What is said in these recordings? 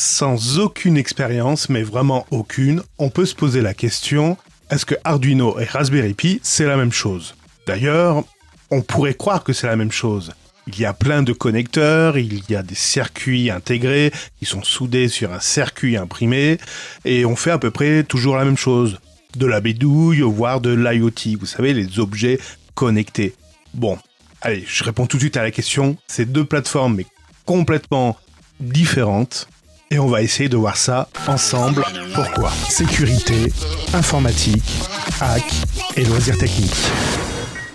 Sans aucune expérience, mais vraiment aucune, on peut se poser la question, est-ce que Arduino et Raspberry Pi, c'est la même chose? D'ailleurs, on pourrait croire que c'est la même chose. Il y a plein de connecteurs, il y a des circuits intégrés qui sont soudés sur un circuit imprimé, et on fait à peu près toujours la même chose. De la bédouille, voire de l'IoT, vous savez, les objets connectés. Bon, allez, je réponds tout de suite à la question. Ces deux plateformes, mais complètement différentes, et on va essayer de voir ça ensemble. Pourquoi Sécurité, informatique, hack et loisirs techniques.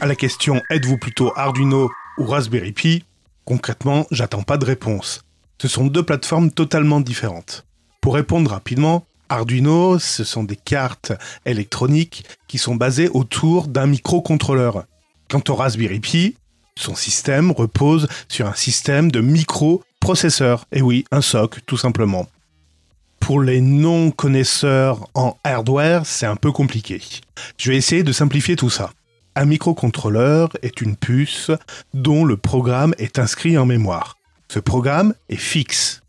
À la question êtes-vous plutôt Arduino ou Raspberry Pi? Concrètement, j'attends pas de réponse. Ce sont deux plateformes totalement différentes. Pour répondre rapidement, Arduino, ce sont des cartes électroniques qui sont basées autour d'un microcontrôleur. Quant au Raspberry Pi, son système repose sur un système de microprocesseurs. Et oui, un SOC, tout simplement. Pour les non-connaisseurs en hardware, c'est un peu compliqué. Je vais essayer de simplifier tout ça. Un microcontrôleur est une puce dont le programme est inscrit en mémoire. Ce programme est fixe.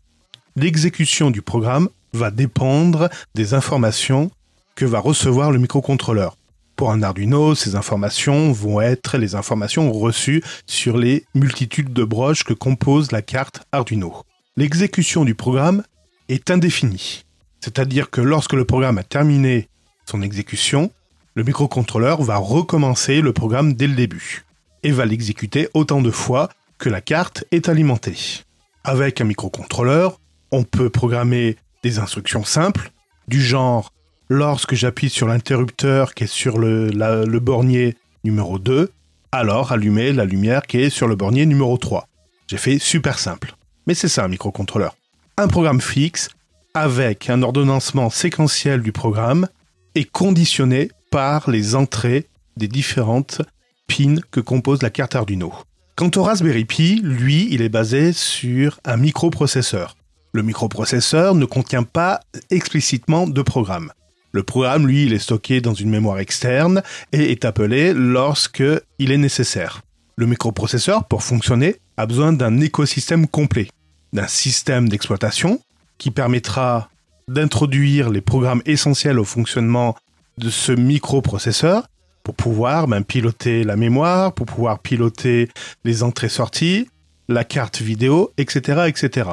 L'exécution du programme va dépendre des informations que va recevoir le microcontrôleur. Pour un Arduino, ces informations vont être les informations reçues sur les multitudes de broches que compose la carte Arduino. L'exécution du programme est indéfinie. C'est-à-dire que lorsque le programme a terminé son exécution, le microcontrôleur va recommencer le programme dès le début et va l'exécuter autant de fois que la carte est alimentée. Avec un microcontrôleur, on peut programmer des instructions simples, du genre lorsque j'appuie sur l'interrupteur qui est sur le, bornier numéro 2, alors allumer la lumière qui est sur le bornier numéro 3. J'ai fait super simple. Mais c'est ça un microcontrôleur. Un programme fixe avec un ordonnancement séquentiel du programme est conditionné par les entrées des différentes pins que compose la carte Arduino. Quant au Raspberry Pi, lui, il est basé sur un microprocesseur. Le microprocesseur ne contient pas explicitement de programme. Le programme, lui, il est stocké dans une mémoire externe et est appelé lorsque il est nécessaire. Le microprocesseur, pour fonctionner, a besoin d'un écosystème complet, d'un système d'exploitation qui permettra d'introduire les programmes essentiels au fonctionnement de ce microprocesseur pour pouvoir ben, piloter la mémoire, pour pouvoir piloter les entrées-sorties, la carte vidéo, etc., etc.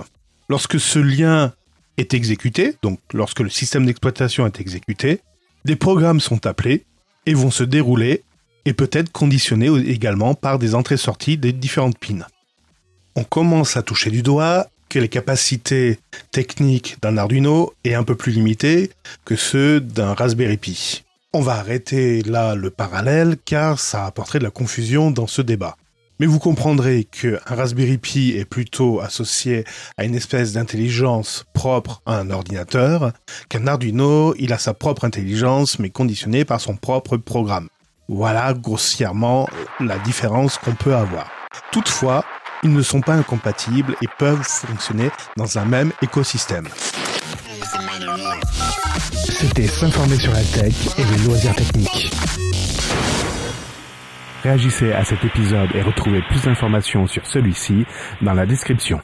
Lorsque ce lien est exécuté, donc lorsque le système d'exploitation est exécuté, des programmes sont appelés et vont se dérouler et peut être conditionnés également par des entrées-sorties des différentes pins. On commence à toucher du doigt que les capacités techniques d'un Arduino est un peu plus limitées que ceux d'un Raspberry Pi. On va arrêter là le parallèle car ça apporterait de la confusion dans ce débat. Mais vous comprendrez qu'un Raspberry Pi est plutôt associé à une espèce d'intelligence propre à un ordinateur, qu'un Arduino, il a sa propre intelligence mais conditionnée par son propre programme. Voilà grossièrement la différence qu'on peut avoir. Toutefois, ils ne sont pas incompatibles et peuvent fonctionner dans un même écosystème. C'était s'informer sur la tech et les loisirs techniques. Réagissez à cet épisode et retrouvez plus d'informations sur celui-ci dans la description.